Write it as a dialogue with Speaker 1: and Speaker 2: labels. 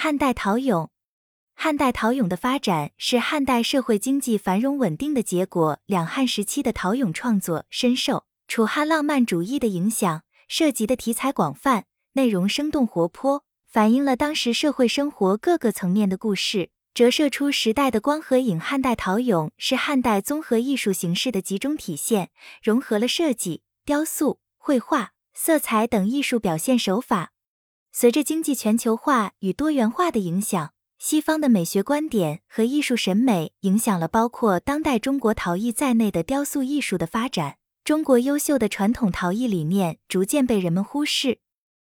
Speaker 1: 汉代陶俑，汉代陶俑的发展是汉代社会经济繁荣稳定的结果。两汉时期的陶俑创作深受楚汉浪漫主义的影响，涉及的题材广泛，内容生动活泼，反映了当时社会生活各个层面的故事，折射出时代的光和影。汉代陶俑是汉代综合艺术形式的集中体现，融合了设计、雕塑、绘画、色彩等艺术表现手法。随着经济全球化与多元化的影响，西方的美学观点和艺术审美影响了包括当代中国陶艺在内的雕塑艺术的发展。中国优秀的传统陶艺理念逐渐被人们忽视，